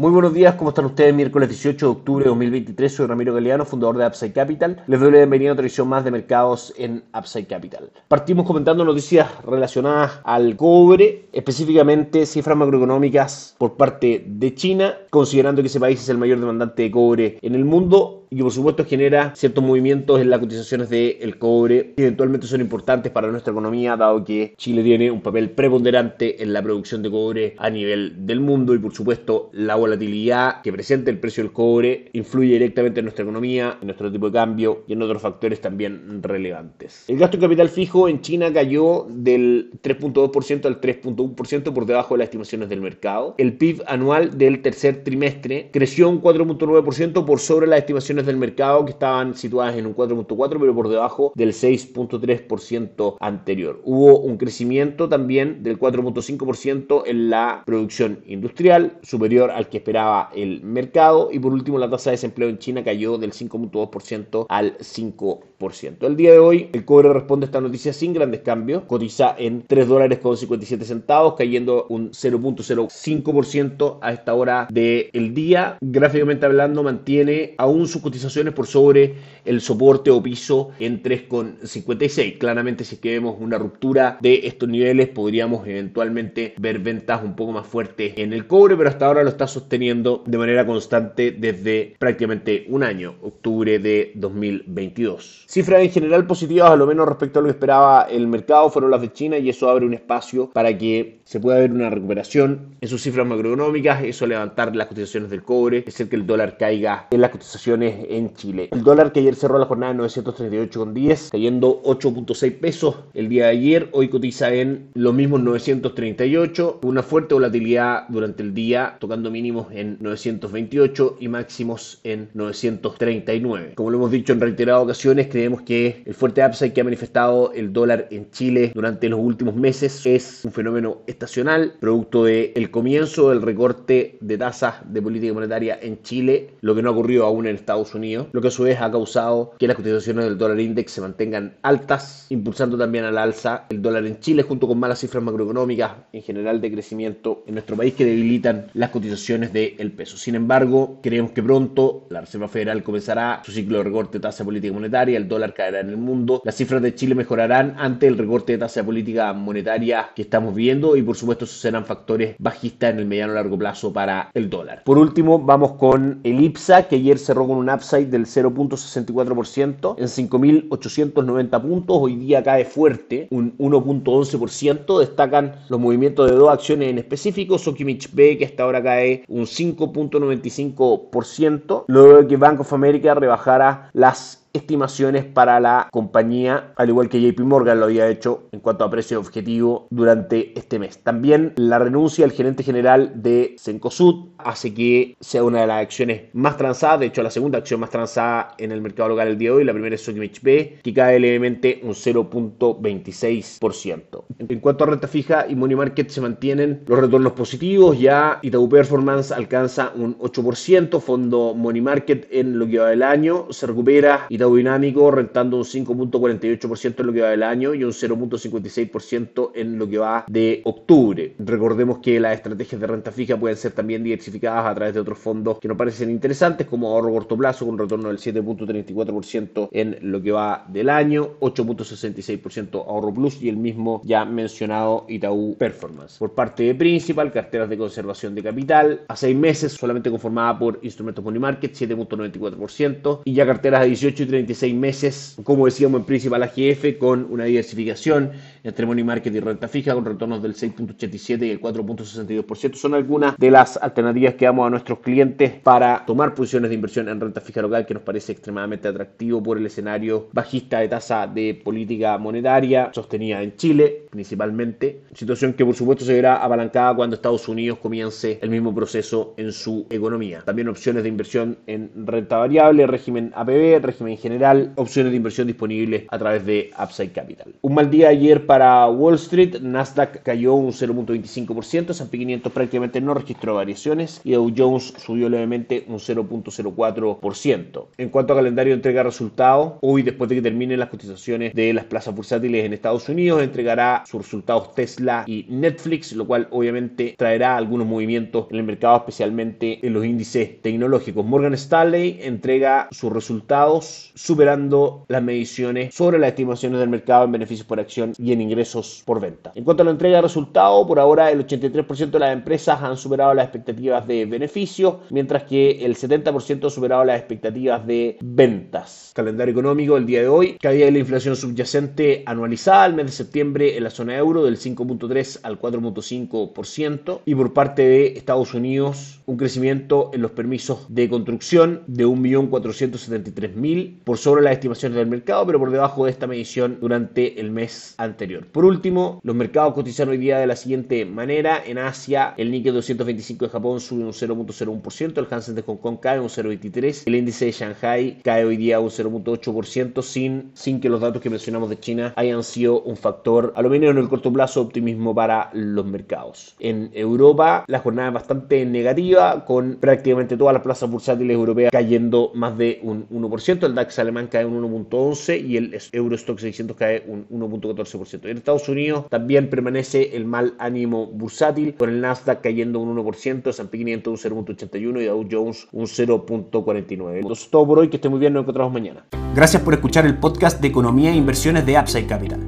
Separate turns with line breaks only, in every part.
Muy buenos días, ¿cómo están ustedes? Miércoles 18 de octubre de 2023, soy Ramiro Galeano, fundador de Upside Capital. Les doy la bienvenida a otra edición más de mercados en Upside Capital. Partimos comentando noticias relacionadas al cobre, específicamente cifras macroeconómicas por parte de China, considerando que ese país es el mayor demandante de cobre en el mundo y que por supuesto genera ciertos movimientos en las cotizaciones del cobre que eventualmente son importantes para nuestra economía dado que Chile tiene un papel preponderante en la producción de cobre a nivel del mundo y por supuesto la volatilidad que presenta el precio del cobre influye directamente en nuestra economía, en nuestro tipo de cambio y en otros factores también relevantes. El gasto de capital fijo en China cayó del 3.2% al 3.1% por debajo de las estimaciones del mercado. El PIB anual del tercer trimestre creció un 4.9% por sobre las estimaciones del mercado que estaban situadas en un 4.4, pero por debajo del 6.3% anterior. Hubo un crecimiento también del 4.5% en la producción industrial, superior al que esperaba el mercado. Y por último, la tasa de desempleo en China cayó del 5.2% al 5%. El día de hoy, el cobre responde a esta noticia sin grandes cambios. Cotiza en 3 dólares con 57 centavos, cayendo un 0.05% a esta hora del día. Gráficamente hablando, mantiene aún su cotizaciones por sobre el soporte o piso en 3,56. Claramente si es que vemos una ruptura de estos niveles podríamos eventualmente ver ventas un poco más fuertes en el cobre, pero hasta ahora lo está sosteniendo de manera constante desde prácticamente un año, octubre de 2022. Cifras en general positivas a lo menos respecto a lo que esperaba el mercado fueron las de China y eso abre un espacio para que se pueda ver una recuperación en sus cifras macroeconómicas, eso levantar las cotizaciones del cobre, es el que el dólar caiga en las cotizaciones en Chile. El dólar que ayer cerró la jornada en 938,10, cayendo 8.6 pesos el día de ayer. Hoy cotiza en los mismos 938. Una fuerte volatilidad durante el día, tocando mínimos en 928 y máximos en 939. Como lo hemos dicho en reiteradas ocasiones, creemos que el fuerte upside que ha manifestado el dólar en Chile durante los últimos meses es un fenómeno estacional, producto del el comienzo del recorte de tasas de política monetaria en Chile, lo que no ha ocurrido aún en Estados Unidos, lo que a su vez ha causado que las cotizaciones del dólar index se mantengan altas, impulsando también al alza el dólar en Chile junto con malas cifras macroeconómicas en general de crecimiento en nuestro país que debilitan las cotizaciones del peso. Sin embargo, creemos que pronto la Reserva Federal comenzará su ciclo de recorte de tasa política monetaria, el dólar caerá en el mundo, las cifras de Chile mejorarán ante el recorte de tasa política monetaria que estamos viendo y por supuesto esos serán factores bajistas en el mediano largo plazo para el dólar. Por último, vamos con el IPSA que ayer cerró con un upside del 0.64% en 5.890 puntos. Hoy día cae fuerte, un 1.11%. Destacan los movimientos de dos acciones en específico. Sokimich B, que hasta ahora cae un 5.95%. Luego de que Bank of America rebajara las estimaciones para la compañía, al igual que JP Morgan lo había hecho en cuanto a precio objetivo durante este mes. También la renuncia del gerente general de Cencosud hace que sea una de las acciones más transadas, de hecho la segunda acción más transada en el mercado local el día de hoy, la primera es Sokimich B, que cae levemente un 0.26%. En cuanto a renta fija y money market se mantienen los retornos positivos, ya Itaú Performance alcanza un 8%, fondo money market en lo que va del año, se recupera Dinámico rentando un 5.48% en lo que va del año y un 0.56% en lo que va de octubre. Recordemos que las estrategias de renta fija pueden ser también diversificadas a través de otros fondos que nos parecen interesantes, como ahorro corto plazo con un retorno del 7.34% en lo que va del año, 8.66% ahorro plus y el mismo ya mencionado Itaú Performance. Por parte de Principal, carteras de conservación de capital, a seis meses solamente conformada por instrumentos money market, 7.94%, y ya carteras de 18 y 36 meses, como decíamos en Principal AGF, con una diversificación entre money market y renta fija, con retornos del 6.87 y el 4.62%. Son algunas de las alternativas que damos a nuestros clientes para tomar posiciones de inversión en renta fija local que nos parece extremadamente atractivo por el escenario bajista de tasa de política monetaria sostenida en Chile principalmente, situación que por supuesto se verá apalancada cuando Estados Unidos comience el mismo proceso en su economía. También opciones de inversión en renta variable, régimen APB, régimen general, opciones de inversión disponibles a través de Upside Capital. Un mal día ayer para Wall Street, Nasdaq cayó un 0.25%, S&P 500 prácticamente no registró variaciones y Dow Jones subió levemente un 0.04%. En cuanto a calendario de entrega de resultados, hoy después de que terminen las cotizaciones de las plazas bursátiles en Estados Unidos, entregará sus resultados Tesla y Netflix, lo cual obviamente traerá algunos movimientos en el mercado, especialmente en los índices tecnológicos. Morgan Stanley entrega sus resultados superando las mediciones sobre las estimaciones del mercado en beneficios por acción y en ingresos por venta. En cuanto a la entrega de resultados, por ahora el 83% de las empresas han superado las expectativas de beneficios, mientras que el 70% ha superado las expectativas de ventas. Calendario económico el día de hoy, caída de la inflación subyacente anualizada al mes de septiembre en la zona euro del 5.3 al 4.5% y por parte de Estados Unidos un crecimiento en los permisos de construcción de 1.473.000 por sobre las estimaciones del mercado, pero por debajo de esta medición durante el mes anterior. Por último, los mercados cotizan hoy día de la siguiente manera. En Asia, el Nikkei 225 de Japón sube un 0.01%, el Hansen de Hong Kong cae un 0.23%, el índice de Shanghai cae hoy día un 0.8% sin, sin que los datos que mencionamos de China hayan sido un factor, a lo menos en el corto plazo, optimismo para los mercados. En Europa, la jornada es bastante negativa, con prácticamente todas las plazas bursátiles europeas cayendo más de un 1%, el DAX alemán cae un 1.11% y el Eurostock 600 cae un 1.14%. En Estados Unidos también permanece el mal ánimo bursátil, con el Nasdaq cayendo un 1%, S&P 500 un 0.81 y Dow Jones un 0.49. Eso es todo por hoy, que esté muy bien, nos encontramos mañana.
Gracias por escuchar el podcast de Economía e Inversiones de Upside Capital.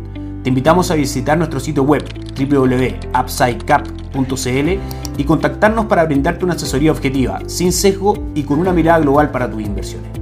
Te invitamos a visitar nuestro sitio web www.upsidecap.cl y contactarnos para brindarte una asesoría objetiva, sin sesgo y con una mirada global para tus inversiones.